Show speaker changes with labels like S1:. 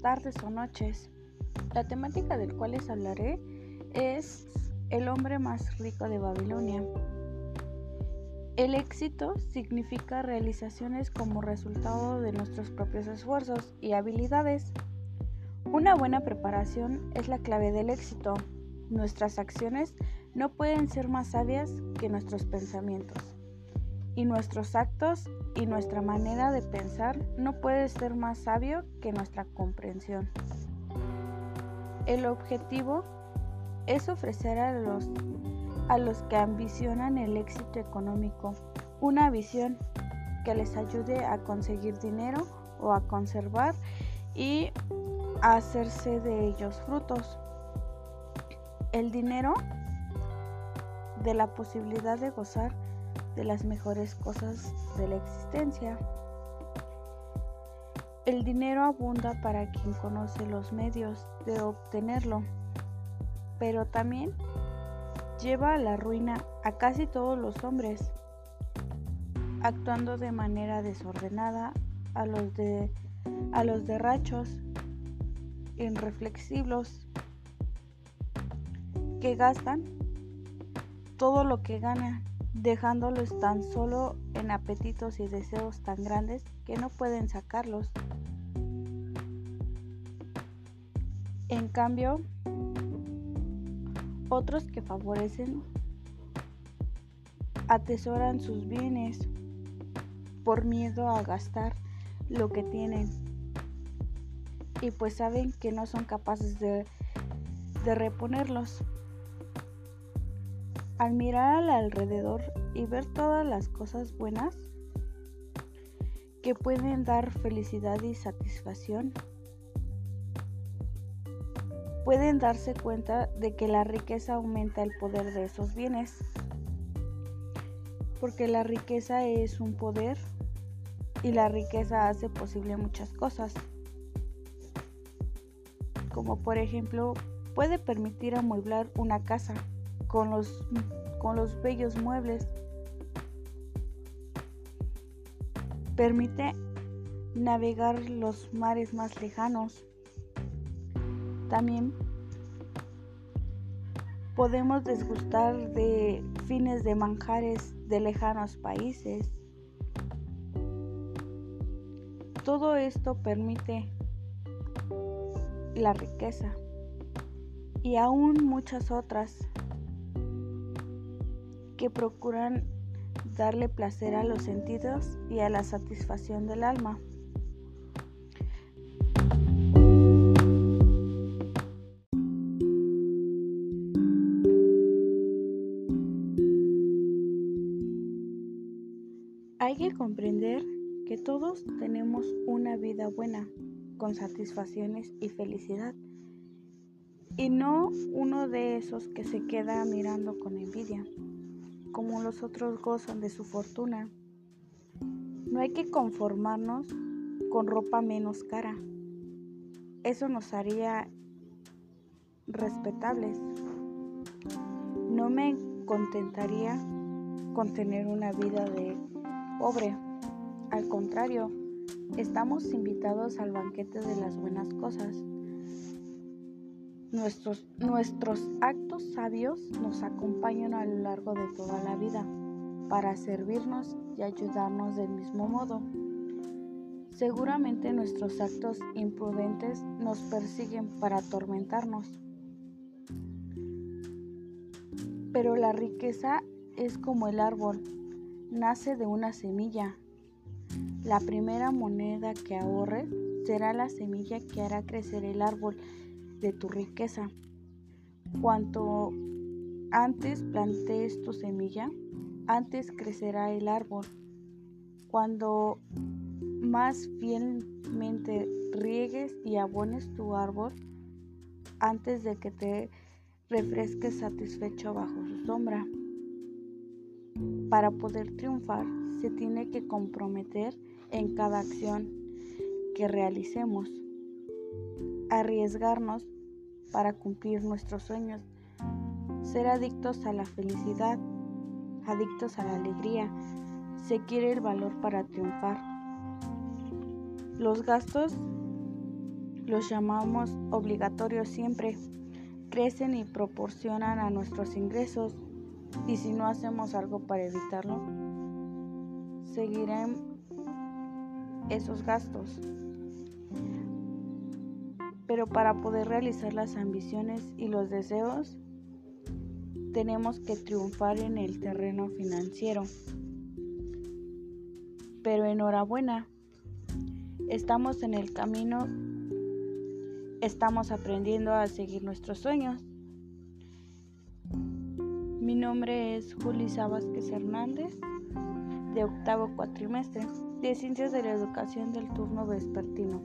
S1: tardes o noches. La temática del cual les hablaré es el hombre más rico de Babilonia. El éxito significa realizaciones como resultado de nuestros propios esfuerzos y habilidades. Una buena preparación es la clave del éxito. Nuestras acciones no pueden ser más sabias que nuestros pensamientos. Y nuestros actos y nuestra manera de pensar no puede ser más sabio que nuestra comprensión. El objetivo es ofrecer a los, a los que ambicionan el éxito económico una visión que les ayude a conseguir dinero o a conservar y a hacerse de ellos frutos. El dinero de la posibilidad de gozar de las mejores cosas de la existencia. El dinero abunda para quien conoce los medios de obtenerlo, pero también lleva a la ruina a casi todos los hombres, actuando de manera desordenada a los de a los derrachos irreflexivos que gastan todo lo que ganan dejándolos tan solo en apetitos y deseos tan grandes que no pueden sacarlos. En cambio, otros que favorecen atesoran sus bienes por miedo a gastar lo que tienen y pues saben que no son capaces de, de reponerlos. Al mirar al alrededor y ver todas las cosas buenas que pueden dar felicidad y satisfacción, pueden darse cuenta de que la riqueza aumenta el poder de esos bienes, porque la riqueza es un poder y la riqueza hace posible muchas cosas, como por ejemplo puede permitir amueblar una casa con los, con los bellos muebles. Permite navegar los mares más lejanos. También podemos desgustar de fines de manjares de lejanos países. Todo esto permite la riqueza y aún muchas otras que procuran darle placer a los sentidos y a la satisfacción del alma. Hay que comprender que todos tenemos una vida buena, con satisfacciones y felicidad, y no uno de esos que se queda mirando con envidia como los otros gozan de su fortuna. No hay que conformarnos con ropa menos cara. Eso nos haría respetables. No me contentaría con tener una vida de pobre. Al contrario, estamos invitados al banquete de las buenas cosas. Nuestros, nuestros actos sabios nos acompañan a lo largo de toda la vida para servirnos y ayudarnos del mismo modo. Seguramente nuestros actos imprudentes nos persiguen para atormentarnos. Pero la riqueza es como el árbol, nace de una semilla. La primera moneda que ahorres será la semilla que hará crecer el árbol de tu riqueza. Cuanto antes plantees tu semilla, antes crecerá el árbol. Cuando más fielmente riegues y abones tu árbol, antes de que te refresques satisfecho bajo su sombra. Para poder triunfar, se tiene que comprometer en cada acción que realicemos arriesgarnos para cumplir nuestros sueños, ser adictos a la felicidad, adictos a la alegría, se quiere el valor para triunfar. Los gastos los llamamos obligatorios siempre, crecen y proporcionan a nuestros ingresos y si no hacemos algo para evitarlo, seguirán esos gastos. Pero para poder realizar las ambiciones y los deseos, tenemos que triunfar en el terreno financiero. Pero enhorabuena, estamos en el camino, estamos aprendiendo a seguir nuestros sueños. Mi nombre es Julisa Vázquez Hernández, de octavo cuatrimestre, de Ciencias de la Educación del turno vespertino.